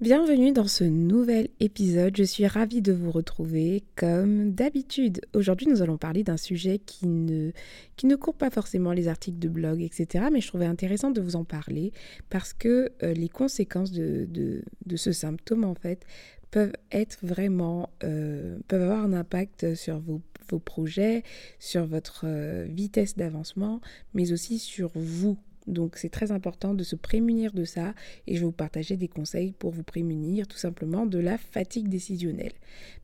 Bienvenue dans ce nouvel épisode, je suis ravie de vous retrouver comme d'habitude. Aujourd'hui nous allons parler d'un sujet qui ne, qui ne court pas forcément les articles de blog, etc. Mais je trouvais intéressant de vous en parler parce que euh, les conséquences de, ce symptôme en fait peuvent être vraiment, euh, peuvent avoir un impact sur vos, vos projets, sur votre euh, vitesse d'avancement, mais aussi sur vous donc c'est très important de se prémunir de ça et je vais vous partager des conseils pour vous prémunir tout simplement de la fatigue décisionnelle.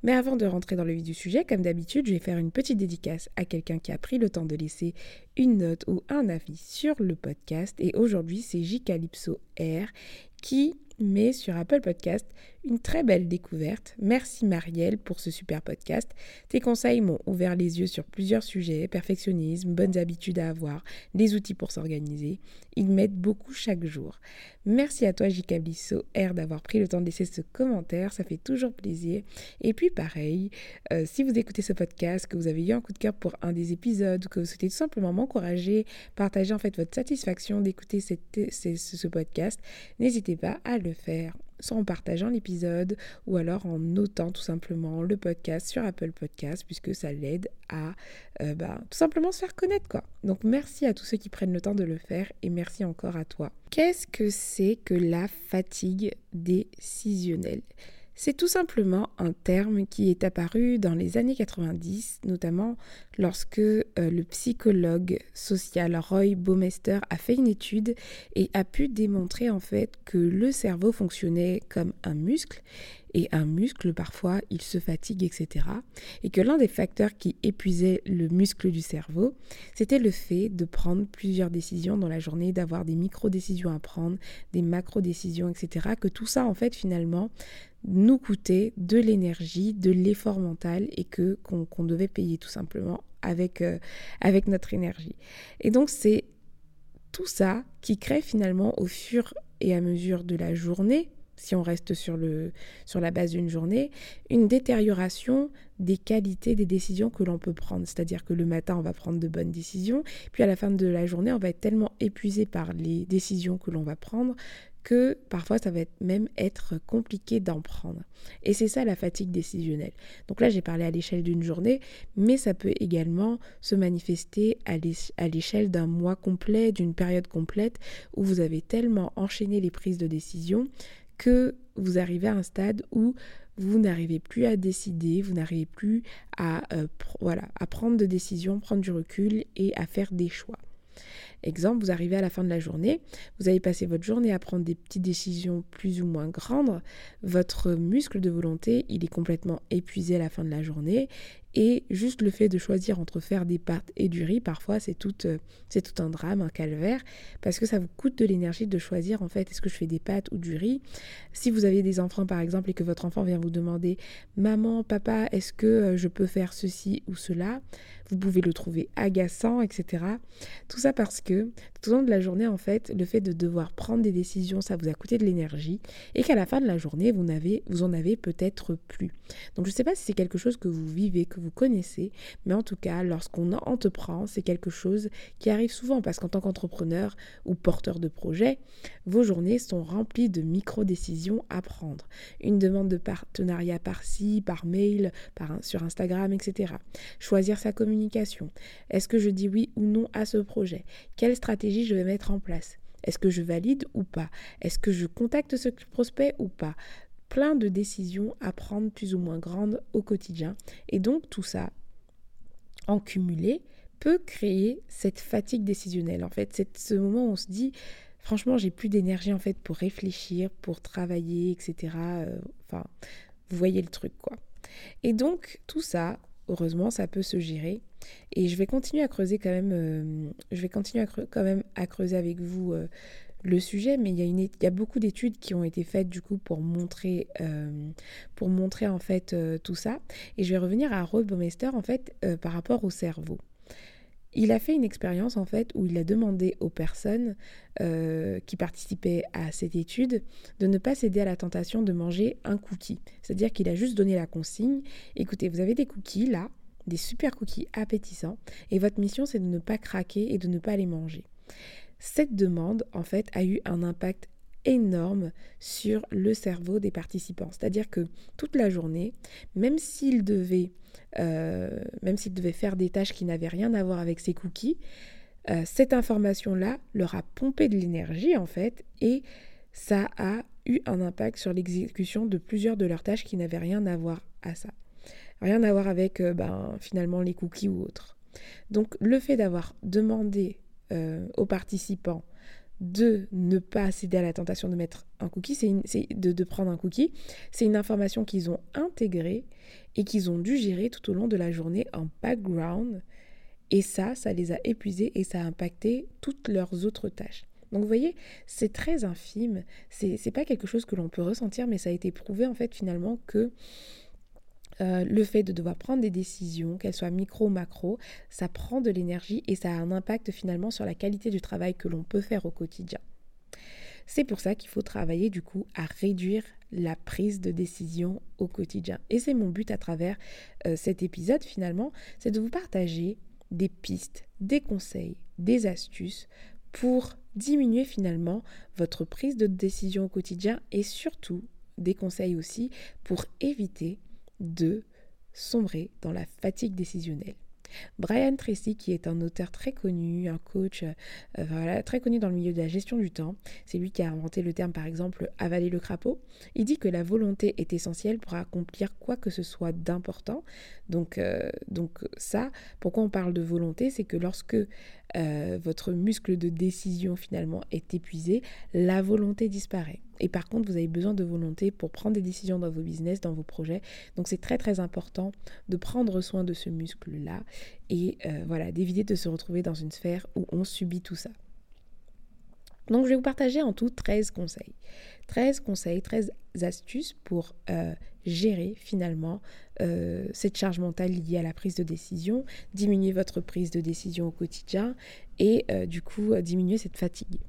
Mais avant de rentrer dans le vif du sujet, comme d'habitude, je vais faire une petite dédicace à quelqu'un qui a pris le temps de laisser une note ou un avis sur le podcast et aujourd'hui c'est J Calypso R qui met sur Apple Podcast une très belle découverte. Merci Marielle pour ce super podcast. Tes conseils m'ont ouvert les yeux sur plusieurs sujets, perfectionnisme, bonnes habitudes à avoir, des outils pour s'organiser. Ils m'aident beaucoup chaque jour. Merci à toi J.K. R d'avoir pris le temps de laisser ce commentaire, ça fait toujours plaisir. Et puis pareil, euh, si vous écoutez ce podcast, que vous avez eu un coup de cœur pour un des épisodes, que vous souhaitez tout simplement m'encourager, partager en fait votre satisfaction d'écouter ce podcast, n'hésitez pas à le faire soit en partageant l'épisode ou alors en notant tout simplement le podcast sur Apple Podcast puisque ça l'aide à euh, bah, tout simplement se faire connaître quoi. Donc merci à tous ceux qui prennent le temps de le faire et merci encore à toi. Qu'est-ce que c'est que la fatigue décisionnelle? C'est tout simplement un terme qui est apparu dans les années 90, notamment lorsque euh, le psychologue social Roy Baumeister a fait une étude et a pu démontrer en fait que le cerveau fonctionnait comme un muscle et un muscle, parfois, il se fatigue, etc. Et que l'un des facteurs qui épuisait le muscle du cerveau, c'était le fait de prendre plusieurs décisions dans la journée, d'avoir des micro-décisions à prendre, des macro-décisions, etc. Que tout ça, en fait, finalement, nous coûtait de l'énergie, de l'effort mental et que qu'on devait payer tout simplement avec, euh, avec notre énergie. Et donc c'est tout ça qui crée finalement au fur et à mesure de la journée, si on reste sur, le, sur la base d'une journée, une détérioration des qualités des décisions que l'on peut prendre. C'est-à-dire que le matin, on va prendre de bonnes décisions, puis à la fin de la journée, on va être tellement épuisé par les décisions que l'on va prendre que parfois ça va même être compliqué d'en prendre. Et c'est ça la fatigue décisionnelle. Donc là j'ai parlé à l'échelle d'une journée, mais ça peut également se manifester à l'échelle d'un mois complet, d'une période complète, où vous avez tellement enchaîné les prises de décision que vous arrivez à un stade où vous n'arrivez plus à décider, vous n'arrivez plus à, euh, prendre de décisions, prendre du recul et à faire des choix. Exemple, vous arrivez à la fin de la journée, vous avez passé votre journée à prendre des petites décisions plus ou moins grandes, votre muscle de volonté, il est complètement épuisé à la fin de la journée et juste le fait de choisir entre faire des pâtes et du riz, parfois c'est tout, euh, c'est tout un drame, un calvaire, parce que ça vous coûte de l'énergie de choisir en fait est-ce que je fais des pâtes ou du riz? Si vous avez des enfants par exemple et que votre enfant vient vous demander maman, papa, est-ce que euh, je peux faire ceci ou cela, vous pouvez le trouver agaçant, etc. Tout ça parce que tout au long de la journée en fait, le fait de devoir prendre des décisions, ça vous a coûté de l'énergie et qu'à la fin de la journée, vous, n'avez, vous en avez peut-être plus. Donc je ne sais pas si c'est quelque chose que vous vivez, que vous connaissez, mais en tout cas, lorsqu'on entreprend, c'est quelque chose qui arrive souvent parce qu'en tant qu'entrepreneur ou porteur de projet, vos journées sont remplies de micro-décisions à prendre. Une demande de partenariat par-ci, par mail, sur Instagram, etc. Choisir sa communication. Est-ce que je dis oui ou non à ce projet? Quelle stratégie je vais mettre en place? Est-ce que je valide ou pas? Est-ce que je contacte ce prospect ou pas? Plein de décisions à prendre plus ou moins grandes au quotidien. Et donc tout ça, en cumulé, peut créer cette fatigue décisionnelle. En fait, c'est ce moment où on se dit, franchement, j'ai plus d'énergie en fait pour réfléchir, pour travailler, etc. Euh, enfin, vous voyez le truc quoi. Et donc tout ça, heureusement, ça peut se gérer. Et je vais continuer à creuser quand même. Euh, je vais continuer à quand même à creuser avec vous. Euh, le sujet, mais il y a, beaucoup d'études qui ont été faites du coup pour montrer, montrer en fait tout ça. Et je vais revenir à Rod Baumeister en fait par rapport au cerveau. Il a fait une expérience en fait où il a demandé aux personnes euh, qui participaient à cette étude de ne pas céder à la tentation de manger un cookie. C'est-à-dire qu'il a juste donné la consigne, écoutez, vous avez des cookies là, des super cookies appétissants, et votre mission c'est de ne pas craquer et de ne pas les manger. Cette demande en fait a eu un impact énorme sur le cerveau des participants. C'est-à-dire que toute la journée, même s'ils devaient euh, faire des tâches qui n'avaient rien à voir avec ces cookies, euh, cette information-là leur a pompé de l'énergie en fait et ça a eu un impact sur l'exécution de plusieurs de leurs tâches qui n'avaient rien à voir à ça. Rien à voir avec euh, ben, finalement les cookies ou autres. Donc le fait d'avoir demandé aux participants de ne pas céder à la tentation de mettre un cookie, c'est de, de, prendre un cookie. C'est une information qu'ils ont intégrée et qu'ils ont dû gérer tout au long de la journée en background. Et ça, ça les a épuisés et ça a impacté toutes leurs autres tâches. Donc vous voyez, c'est très infime, c'est pas quelque chose que l'on peut ressentir, mais ça a été prouvé en fait finalement que euh, le fait de devoir prendre des décisions, qu'elles soient micro ou macro, ça prend de l'énergie et ça a un impact finalement sur la qualité du travail que l'on peut faire au quotidien. C'est pour ça qu'il faut travailler du coup à réduire la prise de décision au quotidien. Et c'est mon but à travers euh, cet épisode finalement, c'est de vous partager des pistes, des conseils, des astuces pour diminuer finalement votre prise de décision au quotidien et surtout des conseils aussi pour éviter de sombrer dans la fatigue décisionnelle. Brian Tracy, qui est un auteur très connu, un coach euh, très connu dans le milieu de la gestion du temps, c'est lui qui a inventé le terme par exemple avaler le crapaud, il dit que la volonté est essentielle pour accomplir quoi que ce soit d'important. Donc, euh, donc ça, pourquoi on parle de volonté, c'est que lorsque euh, votre muscle de décision finalement est épuisé, la volonté disparaît. Et par contre, vous avez besoin de volonté pour prendre des décisions dans vos business, dans vos projets. Donc c'est très très important de prendre soin de ce muscle-là et euh, voilà, d'éviter de se retrouver dans une sphère où on subit tout ça. Donc je vais vous partager en tout 13 conseils. 13 conseils, 13 astuces pour euh, gérer finalement euh, cette charge mentale liée à la prise de décision, diminuer votre prise de décision au quotidien et du coup diminuer cette fatigue.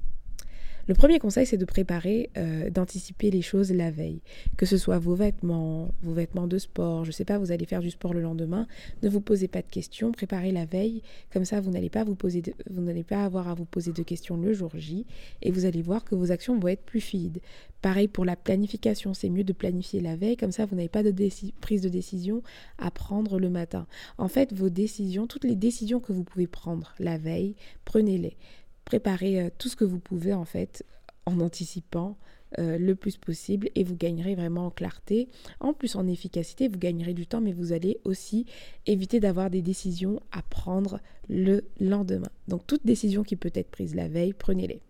Le premier conseil, c'est de préparer, euh, d'anticiper les choses la veille. Que ce soit vos vêtements, vos vêtements de sport, je ne sais pas, vous allez faire du sport le lendemain, ne vous posez pas de questions, préparez la veille, comme ça vous n'allez pas vous poser, vous n'allez pas avoir à vous poser de questions le jour J, et vous allez voir que vos actions vont être plus fluides. Pareil pour la planification, c'est mieux de planifier la veille, comme ça vous n'avez pas de prise de décision à prendre le matin. En fait, vos décisions, toutes les décisions que vous pouvez prendre la veille, prenez-les préparez euh, tout ce que vous pouvez en fait en anticipant euh, le plus possible et vous gagnerez vraiment en clarté. En plus en efficacité, vous gagnerez du temps, mais vous allez aussi éviter d'avoir des décisions à prendre le lendemain. Donc toute décision qui peut être prise la veille, prenez-les.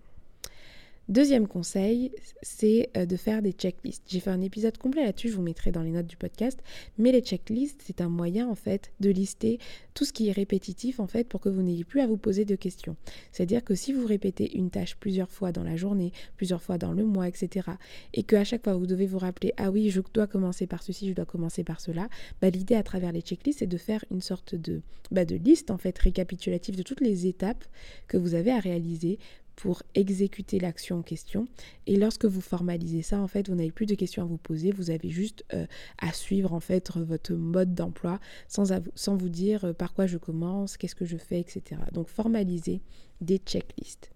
Deuxième conseil, c'est euh, de faire des checklists. J'ai fait un épisode complet là-dessus, je vous mettrai dans les notes du podcast. Mais les checklists, c'est un moyen en fait de lister tout ce qui est répétitif en fait pour que vous n'ayez plus à vous poser de questions. C'est-à-dire que si vous répétez une tâche plusieurs fois dans la journée, plusieurs fois dans le mois, etc., et qu'à chaque fois vous devez vous rappeler ah oui je dois commencer par ceci, je dois commencer par cela, bah, l'idée à travers les checklists c'est de faire une sorte de, bah, de liste en fait récapitulative de toutes les étapes que vous avez à réaliser pour exécuter l'action en question. Et lorsque vous formalisez ça, en fait, vous n'avez plus de questions à vous poser, vous avez juste euh, à suivre en fait votre mode d'emploi sans, vous dire euh, par quoi je commence, qu'est-ce que je fais, etc. Donc formaliser des checklists.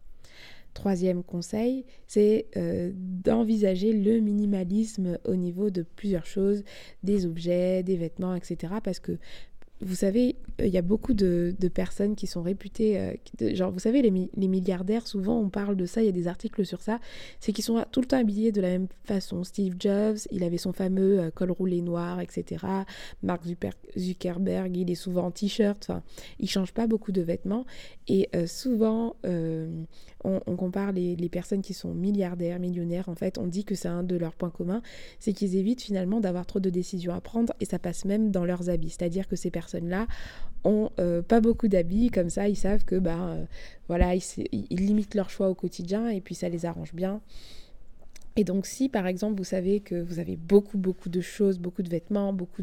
Troisième conseil, c'est euh, d'envisager le minimalisme au niveau de plusieurs choses, des objets, des vêtements, etc. Parce que vous savez, il y a beaucoup de, personnes qui sont réputées, euh, genre vous savez, les, milliardaires, souvent on parle de ça, il y a des articles sur ça, c'est qu'ils sont tout le temps habillés de la même façon. Steve Jobs, il avait son fameux euh, col roulé noir, etc. Mark Zuckerberg, il est souvent en t-shirt, enfin, il change pas beaucoup de vêtements. Et euh, souvent, on, compare les, les, personnes qui sont milliardaires, millionnaires, en fait, on dit que c'est un de leurs points communs, c'est qu'ils évitent finalement d'avoir trop de décisions à prendre et ça passe même dans leurs habits. C'est-à-dire que ces personnes personnes-là ont pas beaucoup d'habits, comme ça ils savent que ben voilà, ils, ils, limitent leur choix au quotidien et puis ça les arrange bien. Et donc si par exemple vous savez que vous avez beaucoup beaucoup de choses, beaucoup de vêtements, beaucoup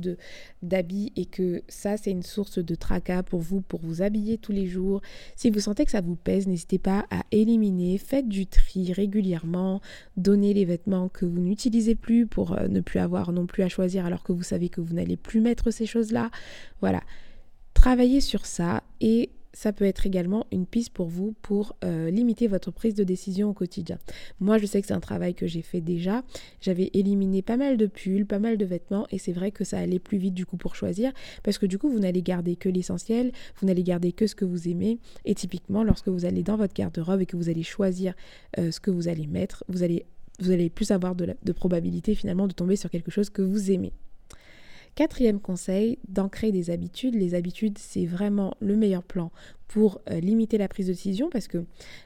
d'habits et que ça c'est une source de tracas pour vous pour vous habiller tous les jours, si vous sentez que ça vous pèse, n'hésitez pas à éliminer, faites du tri régulièrement, donnez les vêtements que vous n'utilisez plus pour euh, ne plus avoir non plus à choisir alors que vous savez que vous n'allez plus mettre ces choses-là. Voilà. Travaillez sur ça et ça peut être également une piste pour vous pour euh, limiter votre prise de décision au quotidien. Moi, je sais que c'est un travail que j'ai fait déjà. J'avais éliminé pas mal de pulls, pas mal de vêtements, et c'est vrai que ça allait plus vite du coup pour choisir, parce que du coup, vous n'allez garder que l'essentiel, vous n'allez garder que ce que vous aimez, et typiquement, lorsque vous allez dans votre garde-robe et que vous allez choisir euh, ce que vous allez mettre, vous allez, plus avoir de probabilité finalement de tomber sur quelque chose que vous aimez. Quatrième conseil, d'ancrer des habitudes. Les habitudes, c'est vraiment le meilleur plan pour euh, limiter la prise de décision parce que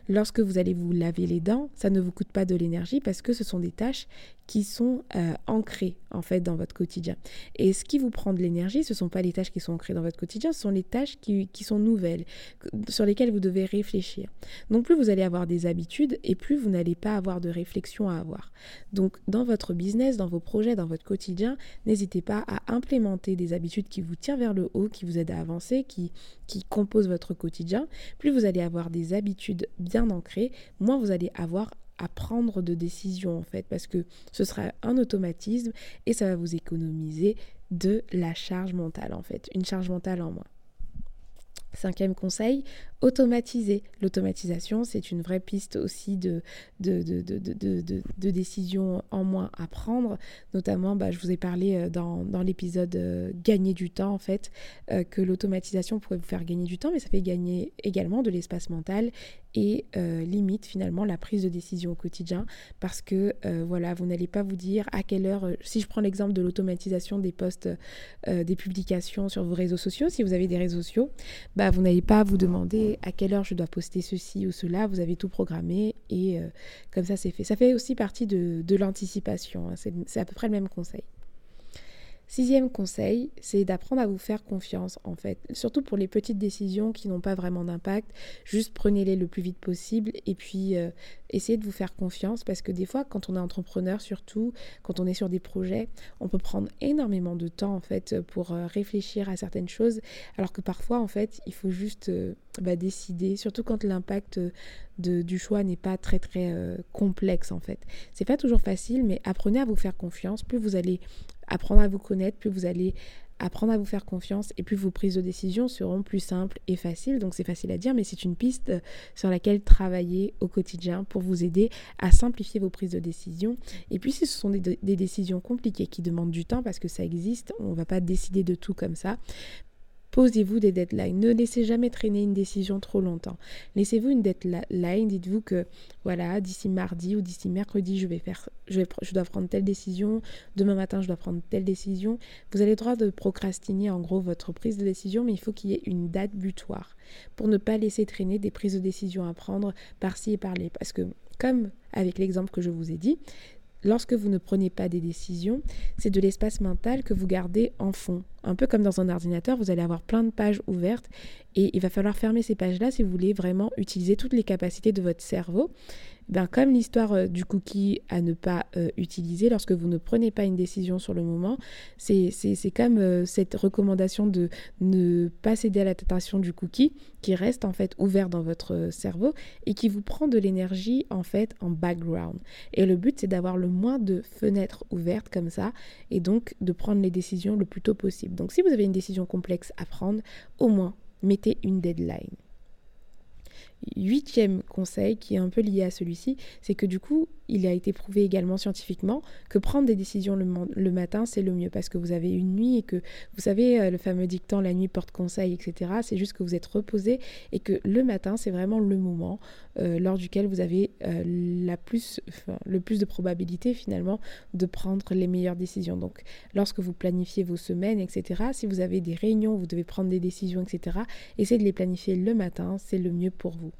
lorsque vous allez vous laver les dents, ça ne vous coûte pas de l'énergie parce que ce sont des tâches qui sont euh, ancrées en fait dans votre quotidien. Et ce qui vous prend de l'énergie, ce ne sont pas les tâches qui sont ancrées dans votre quotidien, ce sont les tâches qui, sont nouvelles, sur lesquelles vous devez réfléchir. Donc plus vous allez avoir des habitudes et plus vous n'allez pas avoir de réflexion à avoir. Donc dans votre business, dans vos projets, dans votre quotidien, n'hésitez pas à implémenter des habitudes qui vous tirent vers le haut, qui vous aident à avancer, qui composent votre quotidien plus vous allez avoir des habitudes bien ancrées, moins vous allez avoir à prendre de décisions en fait, parce que ce sera un automatisme et ça va vous économiser de la charge mentale en fait, une charge mentale en moins. Cinquième conseil, automatiser. L'automatisation, c'est une vraie piste aussi de, de, décisions en moins à prendre. Notamment, bah, je vous ai parlé euh, dans, dans l'épisode euh, Gagner du temps, en fait, euh, que l'automatisation pourrait vous faire gagner du temps, mais ça fait gagner également de l'espace mental et limite finalement la prise de décision au quotidien parce que voilà vous n'allez pas vous dire à quelle heure si je prends l'exemple de l'automatisation des posts des publications sur vos réseaux sociaux si vous avez des réseaux sociaux bah vous n'allez pas vous demander à quelle heure je dois poster ceci ou cela, vous avez tout programmé et euh, comme ça c'est fait. Ça fait aussi partie de, l'anticipation, hein. c'est à peu près le même conseil. Sixième conseil, c'est d'apprendre à vous faire confiance en fait. Surtout pour les petites décisions qui n'ont pas vraiment d'impact, juste prenez-les le plus vite possible et puis euh, essayez de vous faire confiance parce que des fois quand on est entrepreneur surtout, quand on est sur des projets, on peut prendre énormément de temps en fait pour euh, réfléchir à certaines choses alors que parfois en fait il faut juste euh, bah, décider, surtout quand l'impact du choix n'est pas très très complexe en fait. C'est pas toujours facile mais apprenez à vous faire confiance, plus vous allez apprendre à vous connaître, plus vous allez apprendre à vous faire confiance et plus vos prises de décision seront plus simples et faciles. Donc c'est facile à dire, mais c'est une piste sur laquelle travailler au quotidien pour vous aider à simplifier vos prises de décision. Et puis si ce sont des, des décisions compliquées qui demandent du temps, parce que ça existe, on ne va pas décider de tout comme ça, Posez-vous des deadlines. Ne laissez jamais traîner une décision trop longtemps. Laissez-vous une deadline. Dites-vous que voilà, d'ici mardi ou d'ici mercredi, je vais faire, je, vais, je dois prendre telle décision. Demain matin, je dois prendre telle décision. Vous avez le droit de procrastiner en gros votre prise de décision, mais il faut qu'il y ait une date butoir pour ne pas laisser traîner des prises de décision à prendre par-ci et par-là. Parce que comme avec l'exemple que je vous ai dit, lorsque vous ne prenez pas des décisions, c'est de l'espace mental que vous gardez en fond. Un peu comme dans un ordinateur, vous allez avoir plein de pages ouvertes et il va falloir fermer ces pages-là si vous voulez vraiment utiliser toutes les capacités de votre cerveau ben, comme l'histoire euh, du cookie à ne pas euh, utiliser lorsque vous ne prenez pas une décision sur le moment, c'est comme euh, cette recommandation de ne pas céder à la tentation du cookie qui reste en fait ouvert dans votre cerveau et qui vous prend de l'énergie en fait en background. Et le but c'est d'avoir le moins de fenêtres ouvertes comme ça et donc de prendre les décisions le plus tôt possible. Donc si vous avez une décision complexe à prendre, au moins mettez une deadline. Huitième conseil qui est un peu lié à celui-ci, c'est que du coup, il a été prouvé également scientifiquement que prendre des décisions le, matin, c'est le mieux parce que vous avez une nuit et que vous savez euh, le fameux dicton la nuit porte conseil, etc. C'est juste que vous êtes reposé et que le matin, c'est vraiment le moment euh, lors duquel vous avez euh, le plus de probabilité finalement de prendre les meilleures décisions. Donc, lorsque vous planifiez vos semaines, etc., si vous avez des réunions, vous devez prendre des décisions, etc., essayez de les planifier le matin, c'est le mieux pour vous.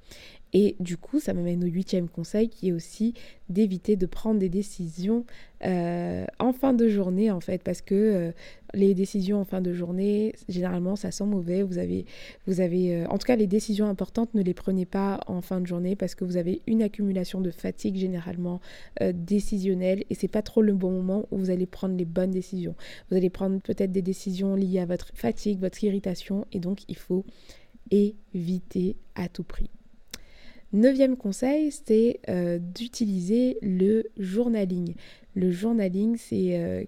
Et du coup, ça m'amène au huitième conseil qui est aussi d'éviter de prendre des décisions euh, en fin de journée en fait parce que les décisions en fin de journée, généralement, ça sent mauvais. Vous avez, vous avez, euh, en tout cas, les décisions importantes, ne les prenez pas en fin de journée parce que vous avez une accumulation de fatigue généralement euh, décisionnelle et c'est pas trop le bon moment où vous allez prendre les bonnes décisions. Vous allez prendre peut-être des décisions liées à votre fatigue, votre irritation et donc il faut éviter à tout prix. Neuvième conseil, c'est euh, d'utiliser le journaling. Le journaling, c'est euh,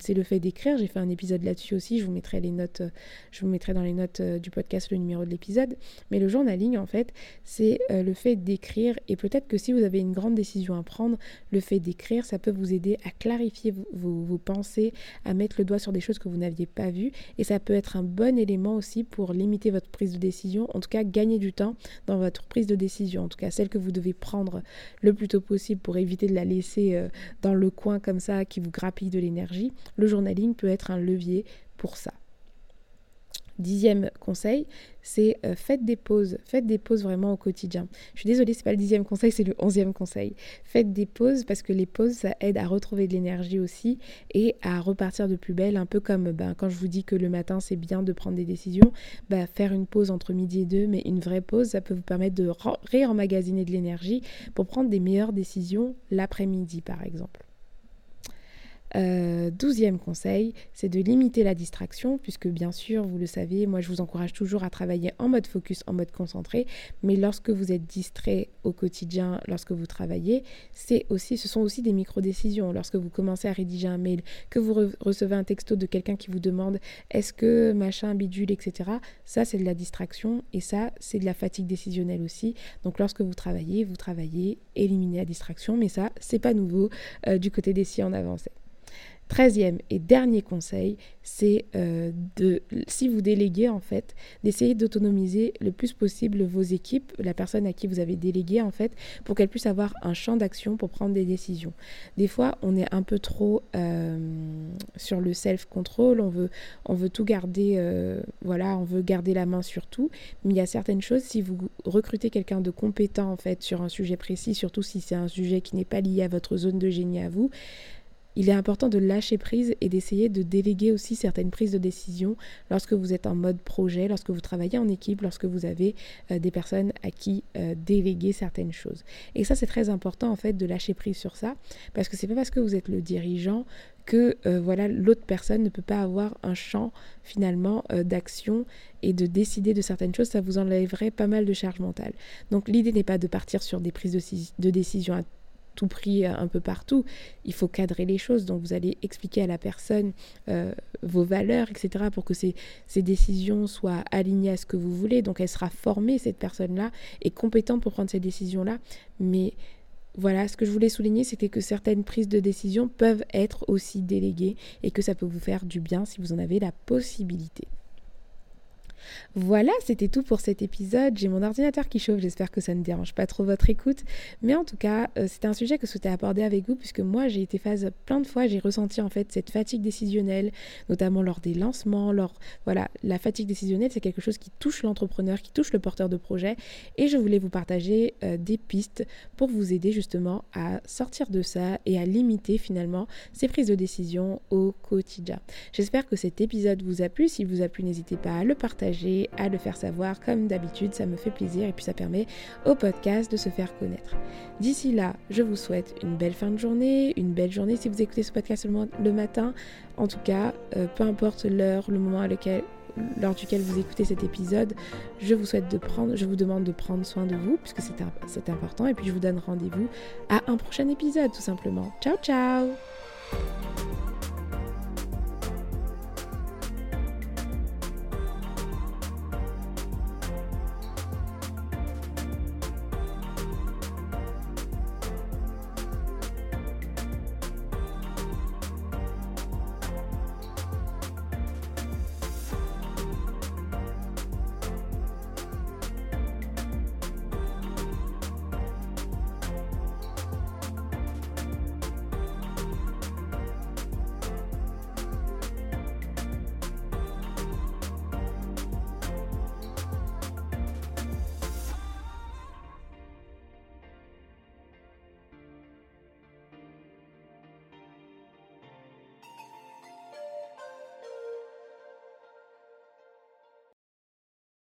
c'est le fait d'écrire. J'ai fait un épisode là-dessus aussi. Je vous mettrai les notes, euh, je vous mettrai dans les notes euh, du podcast le numéro de l'épisode. Mais le journaling, en fait, c'est le fait d'écrire. Et peut-être que si vous avez une grande décision à prendre, le fait d'écrire, ça peut vous aider à clarifier vos, vos, pensées, à mettre le doigt sur des choses que vous n'aviez pas vues. Et ça peut être un bon élément aussi pour limiter votre prise de décision. En tout cas, gagner du temps dans votre prise de décision. En tout cas, celle que vous devez prendre le plus tôt possible pour éviter de la laisser dans le coin comme ça qui vous grappille de l'énergie, le journaling peut être un levier pour ça. Dixième conseil, c'est euh, faites des pauses. Faites des pauses vraiment au quotidien. Je suis désolée, c'est pas le dixième conseil, c'est le onzième conseil. Faites des pauses parce que les pauses, ça aide à retrouver de l'énergie aussi et à repartir de plus belle. Un peu comme ben, quand je vous dis que le matin, c'est bien de prendre des décisions, ben, faire une pause entre midi et deux, mais une vraie pause, ça peut vous permettre de réemmagasiner de l'énergie pour prendre des meilleures décisions l'après-midi, par exemple. Euh, douzième conseil, c'est de limiter la distraction, puisque bien sûr, vous le savez, moi je vous encourage toujours à travailler en mode focus, en mode concentré, mais lorsque vous êtes distrait au quotidien, lorsque vous travaillez, c'est aussi, ce sont aussi des micro-décisions. Lorsque vous commencez à rédiger un mail, que vous recevez un texto de quelqu'un qui vous demande est-ce que machin, bidule, etc., ça c'est de la distraction et ça c'est de la fatigue décisionnelle aussi. Donc lorsque vous travaillez, vous travaillez, éliminez la distraction, mais ça c'est pas nouveau euh, du côté des si en avancée. Treizième et dernier conseil, c'est euh, de, si vous déléguez en fait, d'essayer d'autonomiser le plus possible vos équipes, la personne à qui vous avez délégué en fait, pour qu'elle puisse avoir un champ d'action pour prendre des décisions. Des fois, on est un peu trop euh, sur le self-control, on veut, tout garder, euh, voilà, on veut garder la main sur tout, mais il y a certaines choses, si vous recrutez quelqu'un de compétent en fait sur un sujet précis, surtout si c'est un sujet qui n'est pas lié à votre zone de génie à vous, il est important de lâcher prise et d'essayer de déléguer aussi certaines prises de décision lorsque vous êtes en mode projet, lorsque vous travaillez en équipe, lorsque vous avez euh, des personnes à qui euh, déléguer certaines choses. Et ça, c'est très important en fait de lâcher prise sur ça, parce que c'est pas parce que vous êtes le dirigeant que euh, voilà l'autre personne ne peut pas avoir un champ finalement d'action et de décider de certaines choses, ça vous enlèverait pas mal de charge mentale. Donc l'idée n'est pas de partir sur des prises de, de décision à tout prix un peu partout. Il faut cadrer les choses. Donc vous allez expliquer à la personne euh, vos valeurs, etc. pour que ces, ces, décisions soient alignées à ce que vous voulez. Donc elle sera formée, cette personne-là, et compétente pour prendre ces décisions-là. Mais voilà, ce que je voulais souligner, c'était que certaines prises de décision peuvent être aussi déléguées et que ça peut vous faire du bien si vous en avez la possibilité. Voilà, c'était tout pour cet épisode. J'ai mon ordinateur qui chauffe, j'espère que ça ne dérange pas trop votre écoute. Mais en tout cas, euh, c'était un sujet que je souhaitais aborder avec vous puisque moi j'ai été phase plein de fois, j'ai ressenti en fait cette fatigue décisionnelle, notamment lors des lancements, voilà, la fatigue décisionnelle, c'est quelque chose qui touche l'entrepreneur, qui touche le porteur de projet et je voulais vous partager euh, des pistes pour vous aider justement à sortir de ça et à limiter finalement ces prises de décision au quotidien. J'espère que cet épisode vous a plu. S'il vous a plu, n'hésitez pas à le à le faire savoir. Comme d'habitude, ça me fait plaisir et puis ça permet au podcast de se faire connaître. D'ici là, je vous souhaite une belle fin de journée, une belle journée si vous écoutez ce podcast seulement le matin. En tout cas, euh, peu importe l'heure, le moment à lequel lors duquel vous écoutez cet épisode, je vous souhaite de prendre, je vous demande de prendre soin de vous puisque c'est important et puis je vous donne rendez-vous à un prochain épisode tout simplement. Ciao ciao